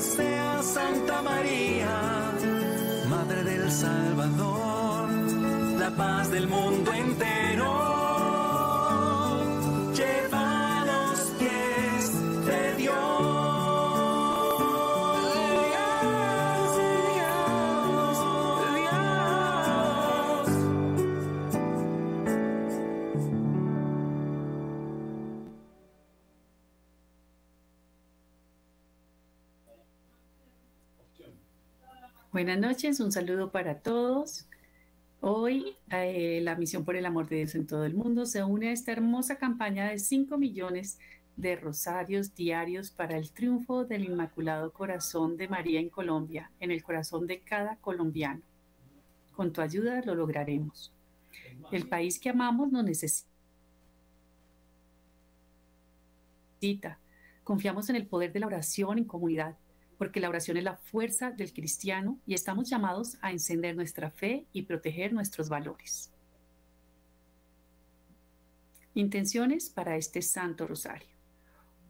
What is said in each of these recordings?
sea Santa María, Madre del Salvador, la paz del mundo entero. Buenas noches, un saludo para todos. Hoy eh, la Misión por el Amor de Dios en todo el mundo se une a esta hermosa campaña de 5 millones de rosarios diarios para el triunfo del Inmaculado Corazón de María en Colombia, en el corazón de cada colombiano. Con tu ayuda lo lograremos. El país que amamos nos necesita. Confiamos en el poder de la oración en comunidad porque la oración es la fuerza del cristiano y estamos llamados a encender nuestra fe y proteger nuestros valores. Intenciones para este Santo Rosario.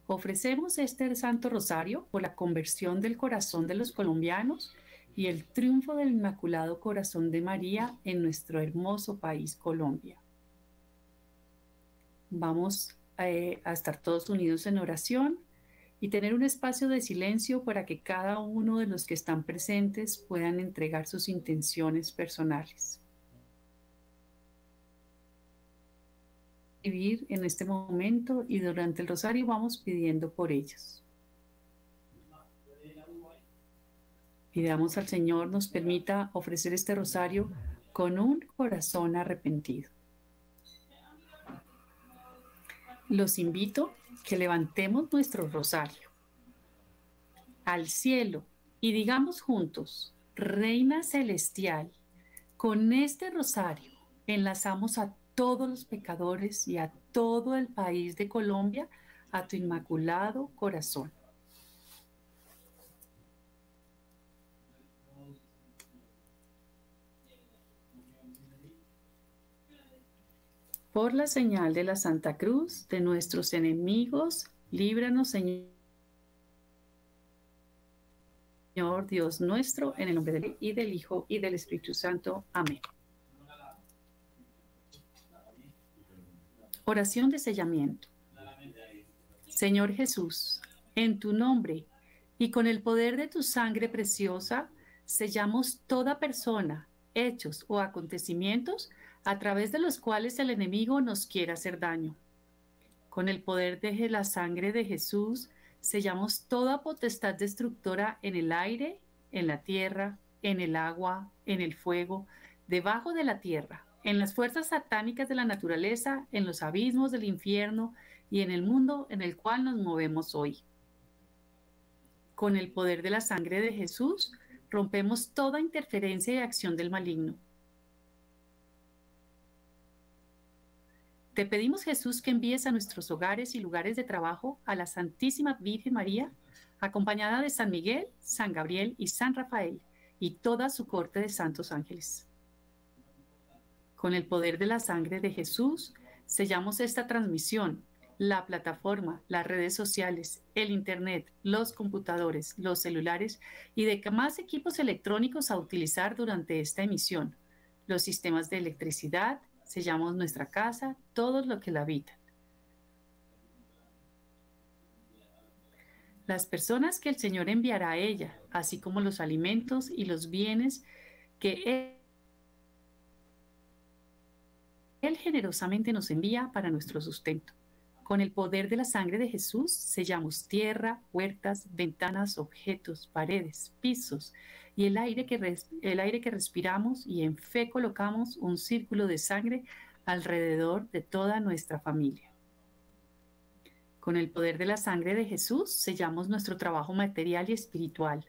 Ofrecemos este Santo Rosario por la conversión del corazón de los colombianos y el triunfo del Inmaculado Corazón de María en nuestro hermoso país Colombia. Vamos eh, a estar todos unidos en oración y tener un espacio de silencio para que cada uno de los que están presentes puedan entregar sus intenciones personales. Vivir en este momento y durante el rosario vamos pidiendo por ellos. Pidamos al Señor nos permita ofrecer este rosario con un corazón arrepentido. Los invito que levantemos nuestro rosario al cielo y digamos juntos, Reina Celestial, con este rosario enlazamos a todos los pecadores y a todo el país de Colombia a tu inmaculado corazón. Por la señal de la Santa Cruz de nuestros enemigos, líbranos, Señor Dios nuestro, en el nombre del, y del Hijo y del Espíritu Santo. Amén. Oración de sellamiento. Señor Jesús, en tu nombre y con el poder de tu sangre preciosa, sellamos toda persona, hechos o acontecimientos a través de los cuales el enemigo nos quiere hacer daño. Con el poder de la sangre de Jesús, sellamos toda potestad destructora en el aire, en la tierra, en el agua, en el fuego, debajo de la tierra, en las fuerzas satánicas de la naturaleza, en los abismos del infierno y en el mundo en el cual nos movemos hoy. Con el poder de la sangre de Jesús, rompemos toda interferencia y acción del maligno Te pedimos, Jesús, que envíes a nuestros hogares y lugares de trabajo a la Santísima Virgen María, acompañada de San Miguel, San Gabriel y San Rafael, y toda su corte de santos ángeles. Con el poder de la sangre de Jesús, sellamos esta transmisión, la plataforma, las redes sociales, el Internet, los computadores, los celulares y de más equipos electrónicos a utilizar durante esta emisión, los sistemas de electricidad, sellamos nuestra casa, todo lo que la habitan. Las personas que el Señor enviará a ella, así como los alimentos y los bienes que él generosamente nos envía para nuestro sustento. Con el poder de la sangre de Jesús sellamos tierra, puertas, ventanas, objetos, paredes, pisos y el aire, que el aire que respiramos y en fe colocamos un círculo de sangre alrededor de toda nuestra familia. Con el poder de la sangre de Jesús sellamos nuestro trabajo material y espiritual,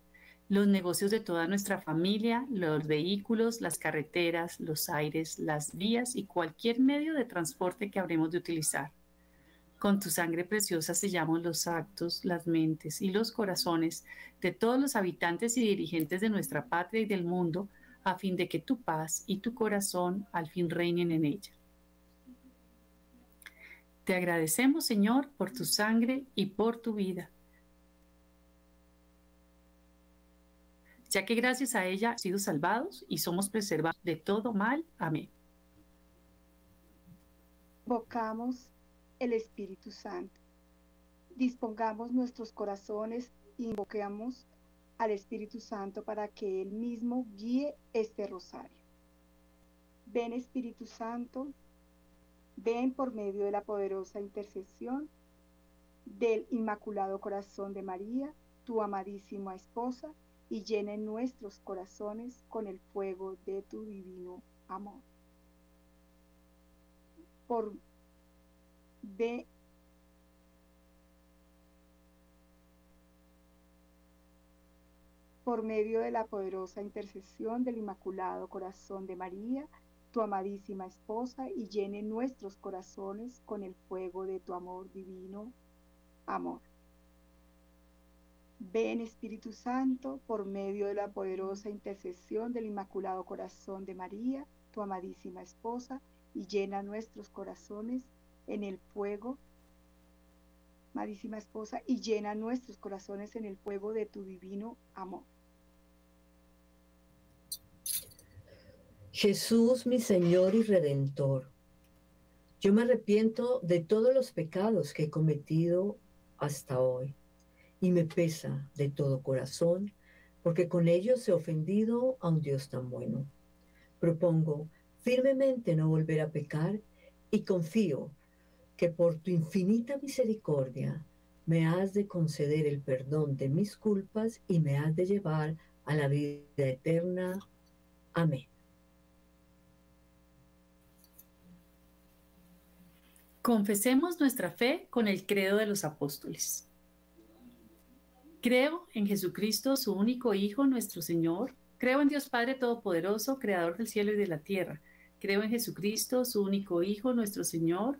los negocios de toda nuestra familia, los vehículos, las carreteras, los aires, las vías y cualquier medio de transporte que habremos de utilizar con tu sangre preciosa sellamos los actos, las mentes y los corazones de todos los habitantes y dirigentes de nuestra patria y del mundo, a fin de que tu paz y tu corazón al fin reinen en ella. Te agradecemos, Señor, por tu sangre y por tu vida. ya que gracias a ella hemos sido salvados y somos preservados de todo mal. Amén. Invocamos el Espíritu Santo. Dispongamos nuestros corazones e invoquemos al Espíritu Santo para que Él mismo guíe este rosario. Ven Espíritu Santo, ven por medio de la poderosa intercesión del Inmaculado Corazón de María, tu amadísima esposa, y llene nuestros corazones con el fuego de tu divino amor. Por ve por medio de la poderosa intercesión del Inmaculado Corazón de María, tu amadísima esposa, y llene nuestros corazones con el fuego de tu amor divino. Amor. Ven Espíritu Santo, por medio de la poderosa intercesión del Inmaculado Corazón de María, tu amadísima esposa, y llena nuestros corazones en el fuego, amadísima esposa, y llena nuestros corazones en el fuego de tu divino amor. Jesús, mi Señor y Redentor, yo me arrepiento de todos los pecados que he cometido hasta hoy y me pesa de todo corazón, porque con ellos he ofendido a un Dios tan bueno. Propongo firmemente no volver a pecar y confío que por tu infinita misericordia me has de conceder el perdón de mis culpas y me has de llevar a la vida eterna. Amén. Confesemos nuestra fe con el credo de los apóstoles. Creo en Jesucristo, su único Hijo, nuestro Señor. Creo en Dios Padre Todopoderoso, Creador del cielo y de la tierra. Creo en Jesucristo, su único Hijo, nuestro Señor,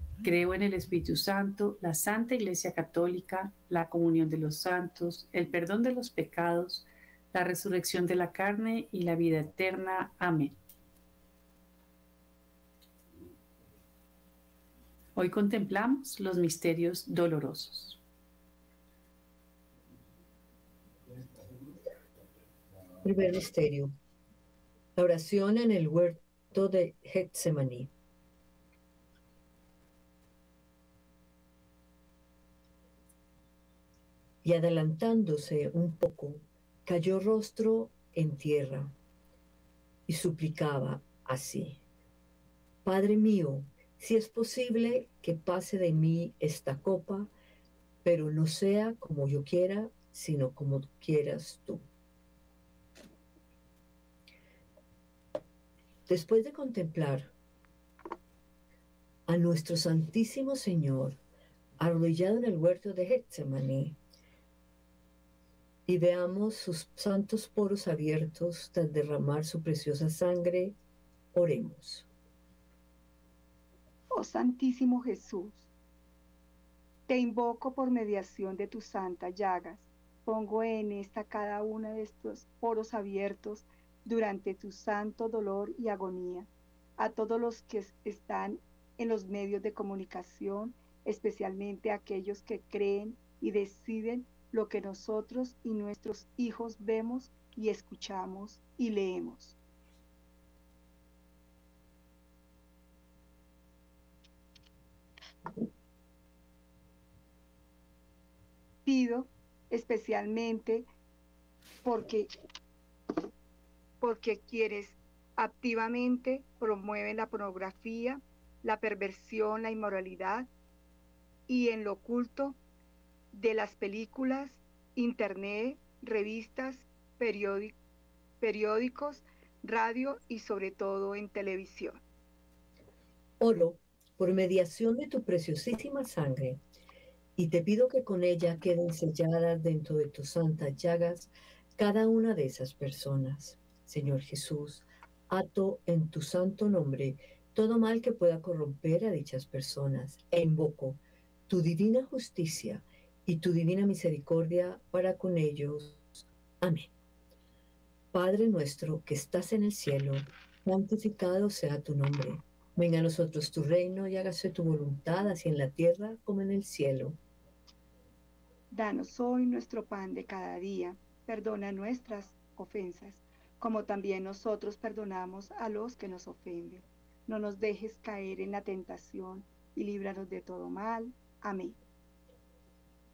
Creo en el Espíritu Santo, la Santa Iglesia Católica, la comunión de los santos, el perdón de los pecados, la resurrección de la carne y la vida eterna. Amén. Hoy contemplamos los misterios dolorosos. Primer misterio. La oración en el huerto de Getsemaní. Y adelantándose un poco, cayó rostro en tierra y suplicaba así. Padre mío, si es posible que pase de mí esta copa, pero no sea como yo quiera, sino como quieras tú. Después de contemplar a nuestro Santísimo Señor arrodillado en el huerto de Getsemaní y veamos sus santos poros abiertos tras derramar su preciosa sangre, oremos. Oh Santísimo Jesús, te invoco por mediación de tus santas llagas. Pongo en esta cada una de estos poros abiertos durante tu santo dolor y agonía, a todos los que están en los medios de comunicación, especialmente aquellos que creen y deciden lo que nosotros y nuestros hijos vemos y escuchamos y leemos. Pido especialmente porque porque quienes activamente promueven la pornografía, la perversión, la inmoralidad y en lo oculto de las películas, internet, revistas, periódicos, radio y sobre todo en televisión. Oro por mediación de tu preciosísima sangre y te pido que con ella queden selladas dentro de tus santas llagas cada una de esas personas Señor Jesús, ato en tu santo nombre todo mal que pueda corromper a dichas personas e invoco tu divina justicia y tu divina misericordia para con ellos. Amén. Padre nuestro que estás en el cielo, santificado sea tu nombre. Venga a nosotros tu reino y hágase tu voluntad, así en la tierra como en el cielo. Danos hoy nuestro pan de cada día. Perdona nuestras ofensas, como también nosotros perdonamos a los que nos ofenden. No nos dejes caer en la tentación y líbranos de todo mal. Amén.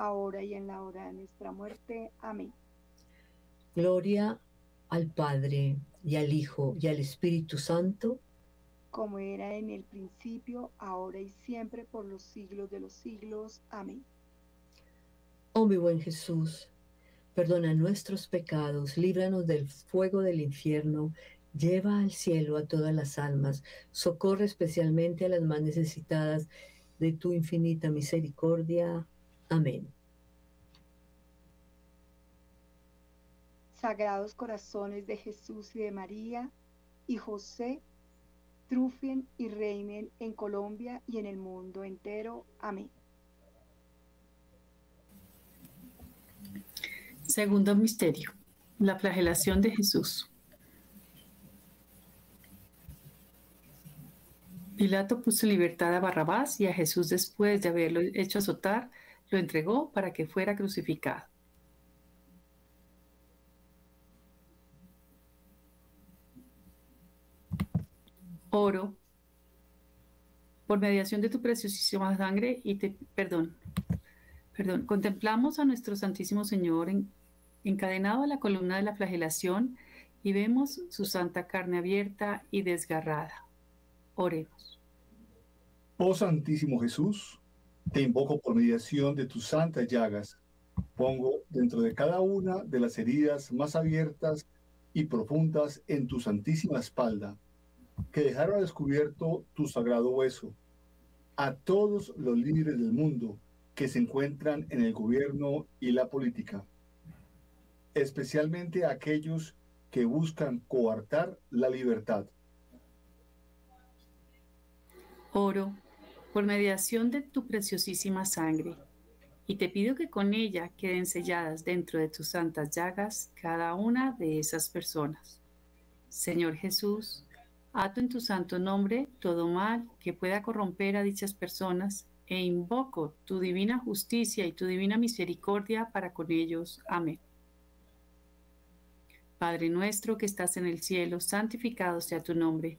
ahora y en la hora de nuestra muerte. Amén. Gloria al Padre y al Hijo y al Espíritu Santo, como era en el principio, ahora y siempre, por los siglos de los siglos. Amén. Oh mi buen Jesús, perdona nuestros pecados, líbranos del fuego del infierno, lleva al cielo a todas las almas, socorre especialmente a las más necesitadas de tu infinita misericordia. Amén. Sagrados corazones de Jesús y de María y José, trufien y reinen en Colombia y en el mundo entero. Amén. Segundo misterio, la flagelación de Jesús. Pilato puso libertad a Barrabás y a Jesús después de haberlo hecho azotar, lo entregó para que fuera crucificado. Oro por mediación de tu preciosísima sangre y te perdón. Perdón, contemplamos a nuestro Santísimo Señor encadenado a la columna de la flagelación y vemos su santa carne abierta y desgarrada. Oremos. Oh Santísimo Jesús, te invoco por mediación de tus santas llagas. Pongo dentro de cada una de las heridas más abiertas y profundas en tu santísima espalda, que dejaron descubierto tu sagrado hueso, a todos los líderes del mundo que se encuentran en el gobierno y la política, especialmente a aquellos que buscan coartar la libertad. Oro por mediación de tu preciosísima sangre, y te pido que con ella queden selladas dentro de tus santas llagas cada una de esas personas. Señor Jesús, ato en tu santo nombre todo mal que pueda corromper a dichas personas e invoco tu divina justicia y tu divina misericordia para con ellos. Amén. Padre nuestro que estás en el cielo, santificado sea tu nombre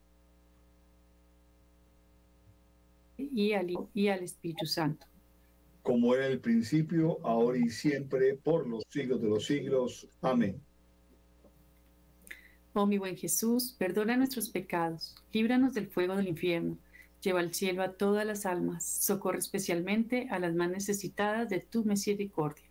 y al, y al Espíritu Santo. Como era en el principio, ahora y siempre, por los siglos de los siglos. Amén. Oh mi buen Jesús, perdona nuestros pecados, líbranos del fuego del infierno, lleva al cielo a todas las almas, socorre especialmente a las más necesitadas de tu misericordia.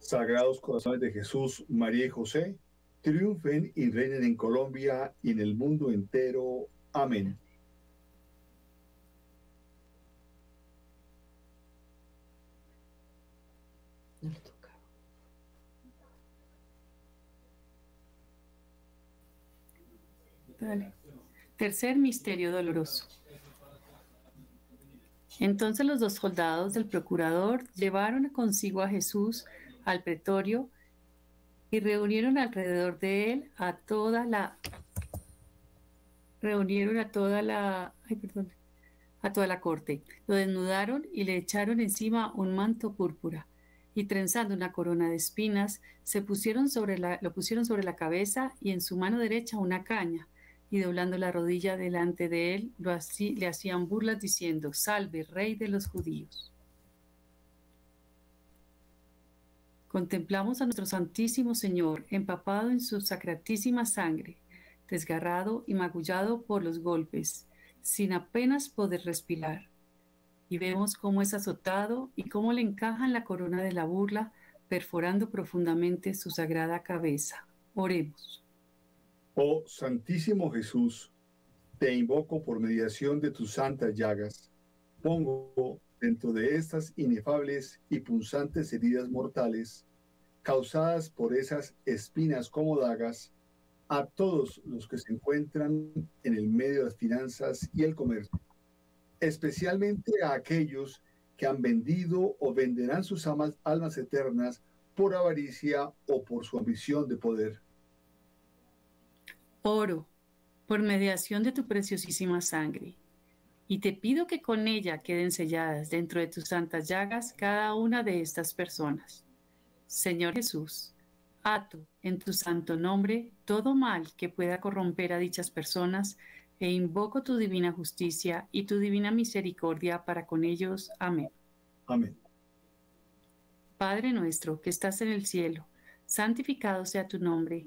Sagrados corazones de Jesús, María y José, triunfen y reinen en Colombia y en el mundo entero. Amén. Tercer misterio doloroso. Entonces los dos soldados del procurador llevaron consigo a Jesús al pretorio y reunieron alrededor de él a toda la reunieron a toda la ay, perdón, a toda la corte. Lo desnudaron y le echaron encima un manto púrpura y trenzando una corona de espinas, se pusieron sobre la, lo pusieron sobre la cabeza y en su mano derecha una caña y doblando la rodilla delante de él, lo así, le hacían burlas diciendo, salve, rey de los judíos. Contemplamos a nuestro Santísimo Señor empapado en su sacratísima sangre, desgarrado y magullado por los golpes, sin apenas poder respirar. Y vemos cómo es azotado y cómo le encajan la corona de la burla, perforando profundamente su sagrada cabeza. Oremos. Oh Santísimo Jesús, te invoco por mediación de tus santas llagas. Pongo dentro de estas inefables y punzantes heridas mortales, causadas por esas espinas como dagas, a todos los que se encuentran en el medio de las finanzas y el comercio, especialmente a aquellos que han vendido o venderán sus almas, almas eternas por avaricia o por su ambición de poder. Oro por mediación de tu preciosísima sangre, y te pido que con ella queden selladas dentro de tus santas llagas cada una de estas personas. Señor Jesús, ato en tu santo nombre todo mal que pueda corromper a dichas personas e invoco tu divina justicia y tu divina misericordia para con ellos. Amén. Amén. Padre nuestro que estás en el cielo, santificado sea tu nombre,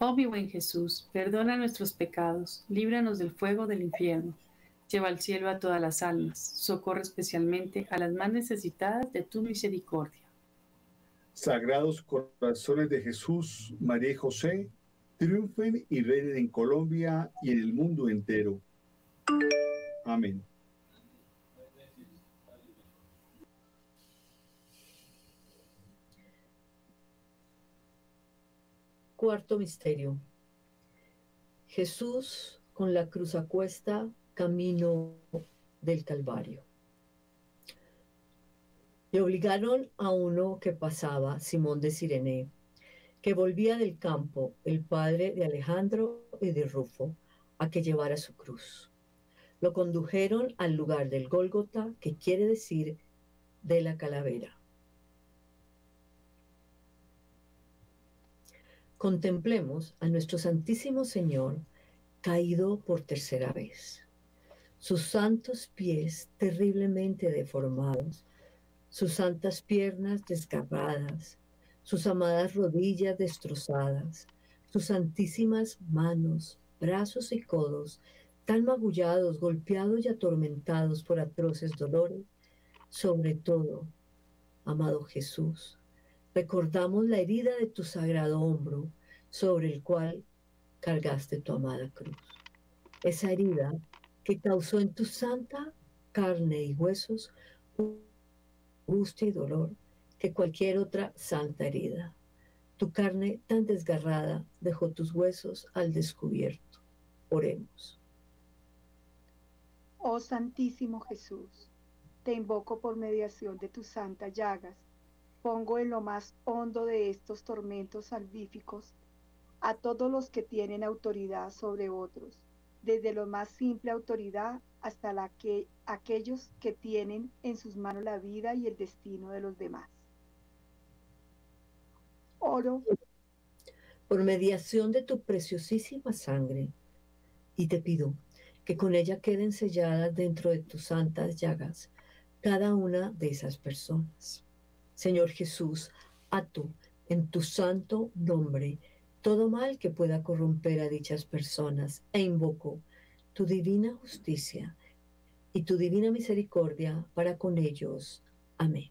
Oh mi buen Jesús, perdona nuestros pecados, líbranos del fuego del infierno, lleva al cielo a todas las almas, socorre especialmente a las más necesitadas de tu misericordia. Sagrados corazones de Jesús, María y José, triunfen y reinen en Colombia y en el mundo entero. Amén. Cuarto misterio. Jesús con la cruz a cuesta, camino del Calvario. Le obligaron a uno que pasaba, Simón de Sirene, que volvía del campo, el padre de Alejandro y de Rufo, a que llevara su cruz. Lo condujeron al lugar del Gólgota, que quiere decir de la calavera. Contemplemos a nuestro Santísimo Señor caído por tercera vez. Sus santos pies terriblemente deformados, sus santas piernas desgarradas, sus amadas rodillas destrozadas, sus santísimas manos, brazos y codos tan magullados, golpeados y atormentados por atroces dolores, sobre todo, amado Jesús, recordamos la herida de tu sagrado hombro sobre el cual cargaste tu amada cruz. Esa herida que causó en tu santa carne y huesos angustia y dolor que cualquier otra santa herida. Tu carne tan desgarrada dejó tus huesos al descubierto. Oremos. Oh Santísimo Jesús, te invoco por mediación de tus santas llagas. Pongo en lo más hondo de estos tormentos salvíficos a todos los que tienen autoridad sobre otros, desde lo más simple autoridad hasta la que, aquellos que tienen en sus manos la vida y el destino de los demás. Oro por mediación de tu preciosísima sangre y te pido que con ella queden selladas dentro de tus santas llagas cada una de esas personas. Señor Jesús, ato en tu santo nombre todo mal que pueda corromper a dichas personas e invoco tu divina justicia y tu divina misericordia para con ellos. Amén.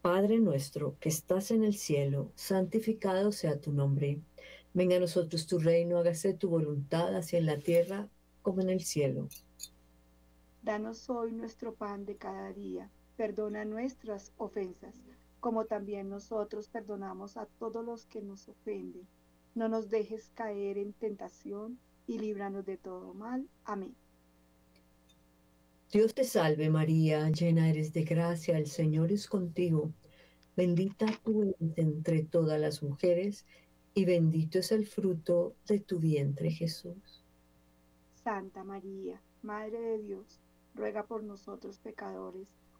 Padre nuestro que estás en el cielo, santificado sea tu nombre. Venga a nosotros tu reino, hágase tu voluntad, así en la tierra como en el cielo. Danos hoy nuestro pan de cada día. Perdona nuestras ofensas, como también nosotros perdonamos a todos los que nos ofenden. No nos dejes caer en tentación y líbranos de todo mal. Amén. Dios te salve María, llena eres de gracia, el Señor es contigo. Bendita tú eres entre todas las mujeres y bendito es el fruto de tu vientre Jesús. Santa María, Madre de Dios, ruega por nosotros pecadores,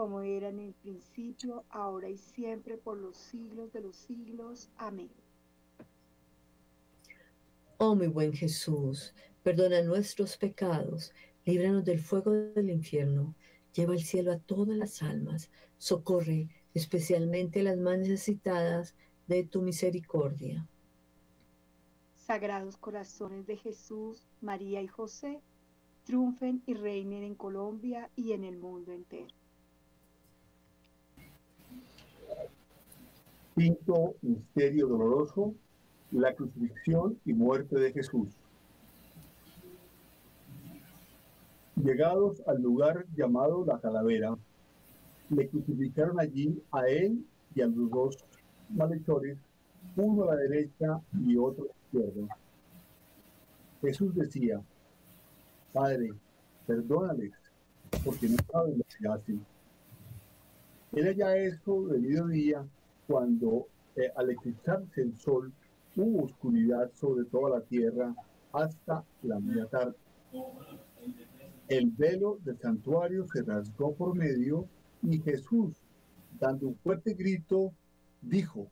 Como era en el principio, ahora y siempre, por los siglos de los siglos. Amén. Oh mi buen Jesús, perdona nuestros pecados, líbranos del fuego del infierno, lleva al cielo a todas las almas, socorre especialmente a las más necesitadas de tu misericordia. Sagrados corazones de Jesús, María y José, triunfen y reinen en Colombia y en el mundo entero. Quinto misterio doloroso, la crucifixión y muerte de Jesús. Llegados al lugar llamado la calavera, le crucificaron allí a él y a los dos malhechores, uno a la derecha y otro a la izquierda. Jesús decía, Padre, perdónales, porque no saben lo que hacen. Era ya eso de mediodía cuando eh, al eclipsarse el sol hubo oscuridad sobre toda la tierra hasta la media tarde. El velo del santuario se rasgó por medio y Jesús, dando un fuerte grito, dijo,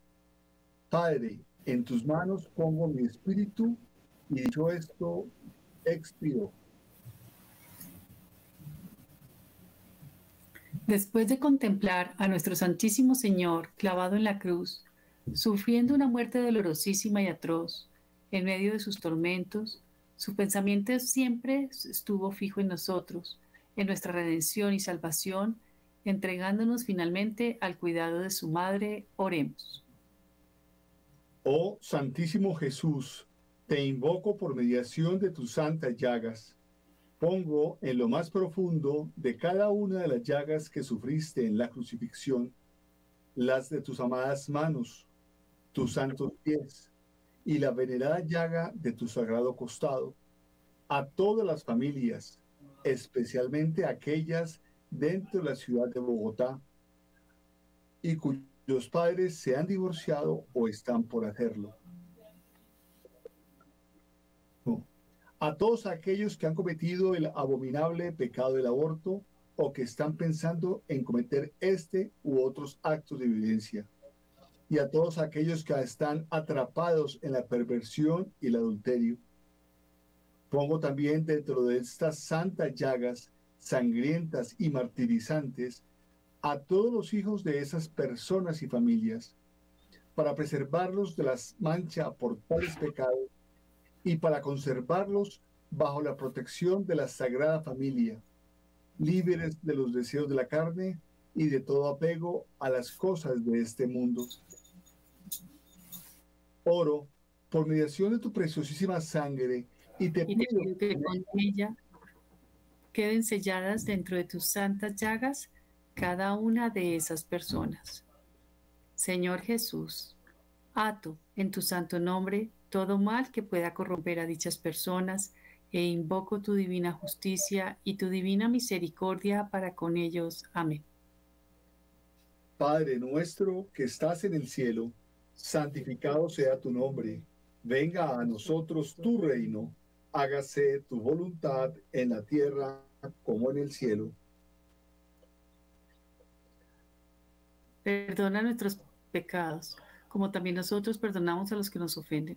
Padre, en tus manos pongo mi espíritu, y dicho esto, expiró. Después de contemplar a nuestro Santísimo Señor clavado en la cruz, sufriendo una muerte dolorosísima y atroz, en medio de sus tormentos, su pensamiento siempre estuvo fijo en nosotros, en nuestra redención y salvación, entregándonos finalmente al cuidado de su Madre, oremos. Oh Santísimo Jesús, te invoco por mediación de tus santas llagas. Pongo en lo más profundo de cada una de las llagas que sufriste en la crucifixión, las de tus amadas manos, tus santos pies, y la venerada llaga de tu sagrado costado, a todas las familias, especialmente aquellas dentro de la ciudad de Bogotá, y cuyos padres se han divorciado o están por hacerlo. A todos aquellos que han cometido el abominable pecado del aborto o que están pensando en cometer este u otros actos de violencia. Y a todos aquellos que están atrapados en la perversión y el adulterio. Pongo también dentro de estas santas llagas sangrientas y martirizantes a todos los hijos de esas personas y familias, para preservarlos de las mancha por tales pecados y para conservarlos bajo la protección de la Sagrada Familia, libres de los deseos de la carne y de todo apego a las cosas de este mundo. Oro, por mediación de tu preciosísima sangre, y te, y te pido que con ella queden selladas dentro de tus santas llagas cada una de esas personas. Señor Jesús, ato en tu santo nombre todo mal que pueda corromper a dichas personas e invoco tu divina justicia y tu divina misericordia para con ellos. Amén. Padre nuestro que estás en el cielo, santificado sea tu nombre. Venga a nosotros tu reino. Hágase tu voluntad en la tierra como en el cielo. Perdona nuestros pecados, como también nosotros perdonamos a los que nos ofenden.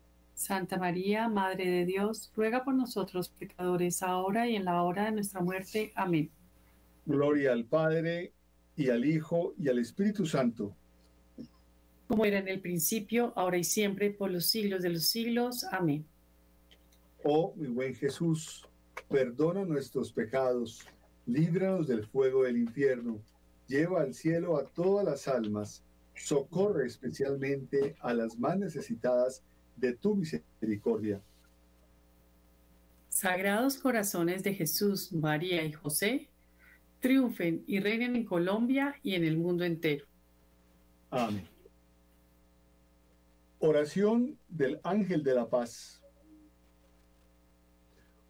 Santa María, Madre de Dios, ruega por nosotros pecadores, ahora y en la hora de nuestra muerte. Amén. Gloria al Padre, y al Hijo, y al Espíritu Santo. Como era en el principio, ahora y siempre, por los siglos de los siglos. Amén. Oh, mi buen Jesús, perdona nuestros pecados, líbranos del fuego del infierno, lleva al cielo a todas las almas, socorre especialmente a las más necesitadas de tu misericordia. Sagrados corazones de Jesús, María y José, triunfen y reinen en Colombia y en el mundo entero. Amén. Oración del Ángel de la Paz.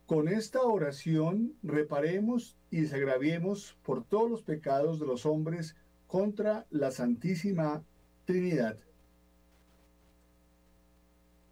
Con esta oración reparemos y desagraviemos por todos los pecados de los hombres contra la Santísima Trinidad.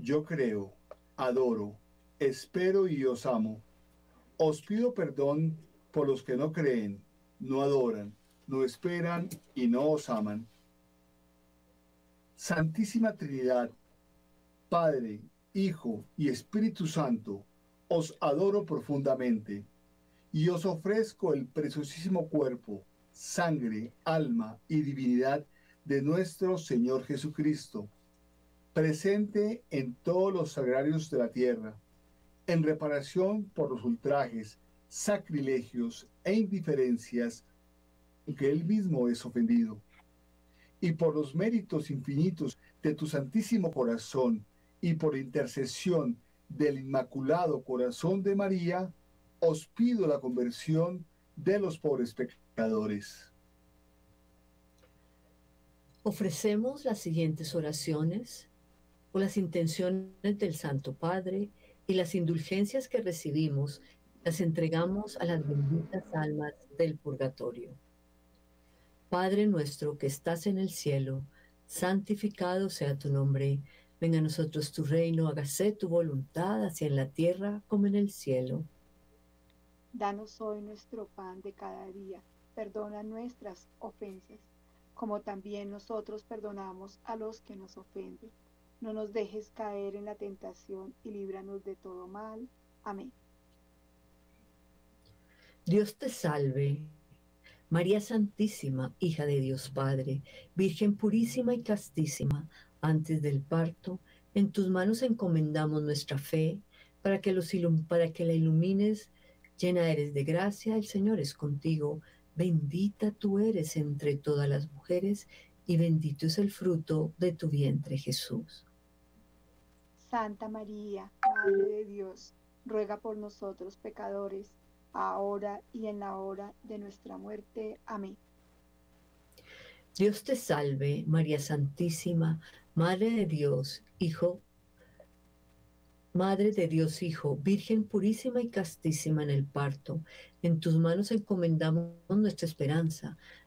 yo creo, adoro, espero y os amo. Os pido perdón por los que no creen, no adoran, no esperan y no os aman. Santísima Trinidad, Padre, Hijo y Espíritu Santo, os adoro profundamente y os ofrezco el preciosísimo cuerpo, sangre, alma y divinidad de nuestro Señor Jesucristo, presente en todos los sagrarios de la tierra, en reparación por los ultrajes, sacrilegios e indiferencias en que Él mismo es ofendido, y por los méritos infinitos de tu Santísimo Corazón y por intercesión del Inmaculado Corazón de María, os pido la conversión de los pobres pecadores. Ofrecemos las siguientes oraciones las intenciones del Santo Padre y las indulgencias que recibimos, las entregamos a las benditas almas del purgatorio. Padre nuestro que estás en el cielo, santificado sea tu nombre, venga a nosotros tu reino, hágase tu voluntad, así en la tierra como en el cielo. Danos hoy nuestro pan de cada día. Perdona nuestras ofensas, como también nosotros perdonamos a los que nos ofenden. No nos dejes caer en la tentación y líbranos de todo mal. Amén. Dios te salve, María Santísima, hija de Dios Padre, Virgen purísima y castísima, antes del parto, en tus manos encomendamos nuestra fe, para que, para que la ilumines, llena eres de gracia, el Señor es contigo, bendita tú eres entre todas las mujeres, y bendito es el fruto de tu vientre, Jesús. Santa María, Madre de Dios, ruega por nosotros pecadores, ahora y en la hora de nuestra muerte. Amén. Dios te salve, María Santísima, Madre de Dios, Hijo, Madre de Dios Hijo, Virgen purísima y castísima en el parto, en tus manos encomendamos nuestra esperanza,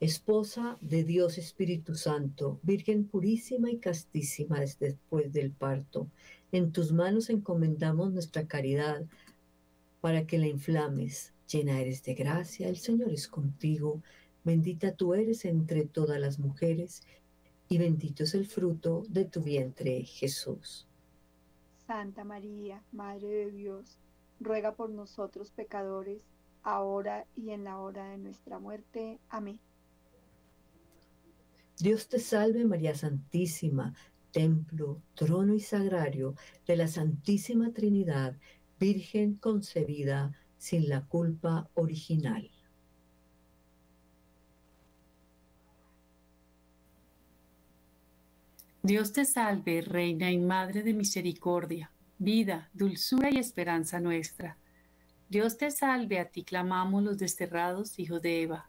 Esposa de Dios Espíritu Santo, Virgen purísima y castísima desde después del parto, en tus manos encomendamos nuestra caridad para que la inflames. Llena eres de gracia, el Señor es contigo, bendita tú eres entre todas las mujeres, y bendito es el fruto de tu vientre, Jesús. Santa María, Madre de Dios, ruega por nosotros pecadores, ahora y en la hora de nuestra muerte. Amén. Dios te salve María Santísima, templo, trono y sagrario de la Santísima Trinidad, Virgen concebida sin la culpa original. Dios te salve, Reina y Madre de Misericordia, vida, dulzura y esperanza nuestra. Dios te salve, a ti clamamos los desterrados hijos de Eva.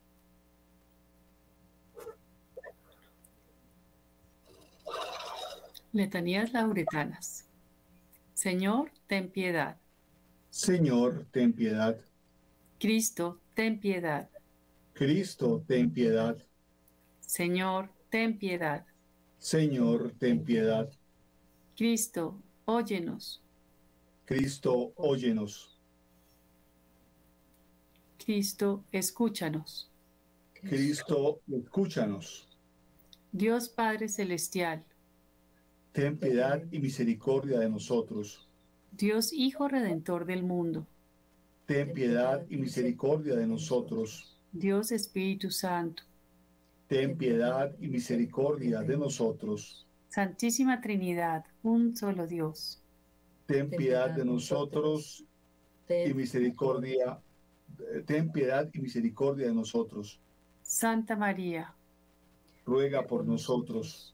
Letanías lauretanas. Señor, ten piedad. Señor, ten piedad. Cristo, ten piedad. Cristo, ten piedad. Señor, ten piedad. Señor, ten piedad. Cristo, óyenos. Cristo, óyenos. Cristo, escúchanos. Cristo, escúchanos. Dios Padre Celestial, Ten piedad y misericordia de nosotros. Dios Hijo Redentor del mundo, Ten piedad y misericordia de nosotros. Dios Espíritu Santo, Ten piedad y misericordia de nosotros. Santísima Trinidad, un solo Dios. Ten piedad de nosotros y misericordia. Ten piedad y misericordia de nosotros. Santa María, Ruega por nosotros.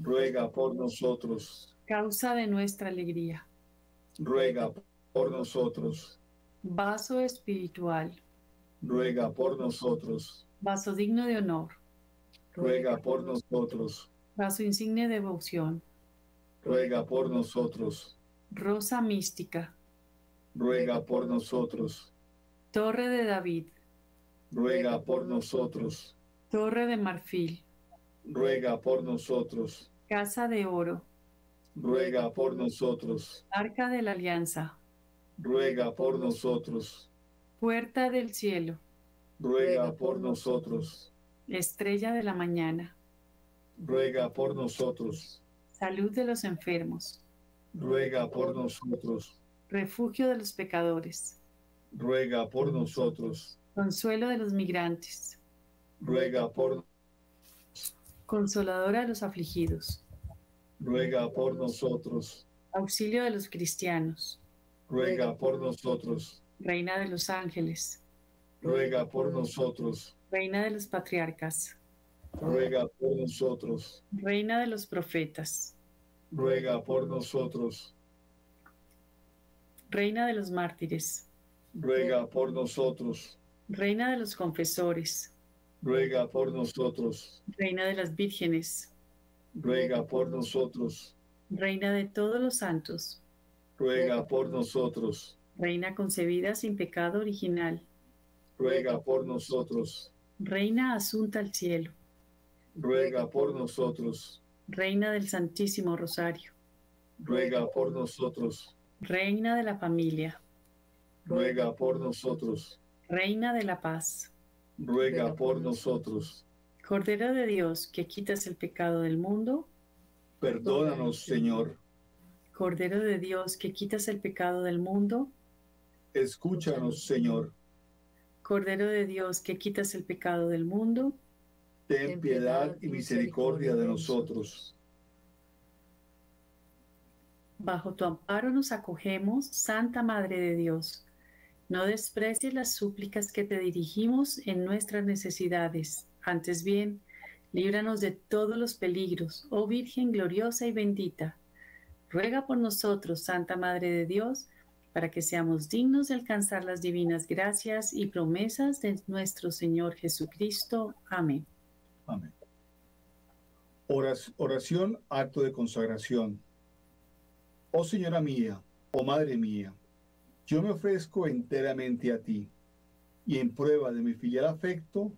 Ruega por nosotros. causa de nuestra alegría, Ruega por nosotros. vaso espiritual, Ruega por nosotros. vaso digno de honor, Ruega por nosotros. vaso insigne de devoción, Ruega por nosotros. rosa mística, Ruega por nosotros. torre de David, Ruega por nosotros. torre de marfil, Ruega por nosotros. casa de oro, Ruega por nosotros. arca de la alianza, Ruega por nosotros. puerta del cielo, Ruega por nosotros. estrella de la mañana, Ruega por nosotros. salud de los enfermos, Ruega por nosotros. refugio de los pecadores, Ruega por nosotros. consuelo de los migrantes, Ruega por consoladora de los afligidos, Ruega por nosotros. auxilio de los cristianos, Ruega por nosotros. reina de los ángeles, Ruega por nosotros. reina de los patriarcas, Ruega por nosotros. reina de los profetas, Ruega por nosotros. reina de los mártires, Ruega por nosotros. reina de los confesores, Ruega por nosotros. reina de las vírgenes, ruega por nosotros. Reina de todos los santos, Ruega por nosotros. Reina concebida sin pecado original, Ruega por nosotros. Reina asunta al cielo, Ruega por nosotros. Reina del Santísimo Rosario, Ruega por nosotros. Reina de la familia, Ruega por nosotros. Reina de la paz, Ruega por nosotros. Cordero de Dios que quitas el pecado del mundo, Perdónanos, Señor. Cordero de Dios que quitas el pecado del mundo, Escúchanos, Señor. Cordero de Dios que quitas el pecado del mundo, Ten piedad y misericordia de nosotros. bajo tu amparo nos acogemos, Santa Madre de Dios. No desprecies las súplicas que te dirigimos en nuestras necesidades. Antes bien, líbranos de todos los peligros, oh Virgen gloriosa y bendita. Ruega por nosotros, Santa Madre de Dios, para que seamos dignos de alcanzar las divinas gracias y promesas de nuestro Señor Jesucristo. Amén. Amén. Oración, acto de consagración. Oh Señora mía, oh Madre mía, yo me ofrezco enteramente a ti, y en prueba de mi filial afecto,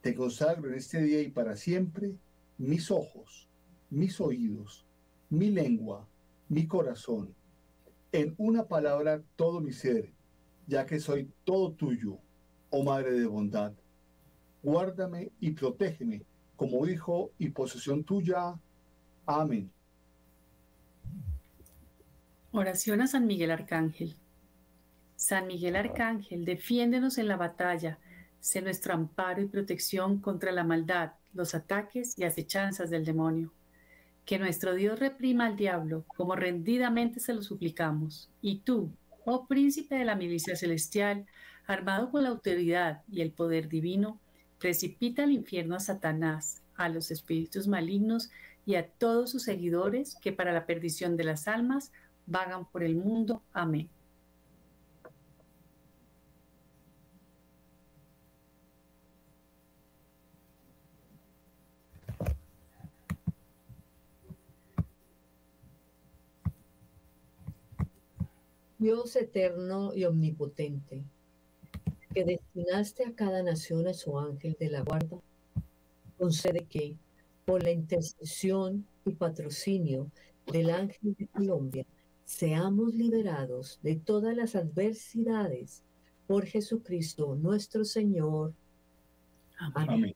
te consagro en este día y para siempre mis ojos, mis oídos, mi lengua, mi corazón, en una palabra todo mi ser, ya que soy todo tuyo, oh Madre de bondad. Guárdame y protégeme como hijo y posesión tuya. Amén. Oración a San Miguel Arcángel. San Miguel Arcángel, defiéndenos en la batalla, sé nuestro amparo y protección contra la maldad, los ataques y acechanzas del demonio. Que nuestro Dios reprima al diablo, como rendidamente se lo suplicamos. Y tú, oh príncipe de la milicia celestial, armado con la autoridad y el poder divino, precipita al infierno a Satanás, a los espíritus malignos y a todos sus seguidores que para la perdición de las almas vagan por el mundo. Amén. Dios eterno y omnipotente, que destinaste a cada nación a su ángel de la guarda, concede que, por la intercesión y patrocinio del ángel de Colombia, seamos liberados de todas las adversidades por Jesucristo nuestro Señor. Amén.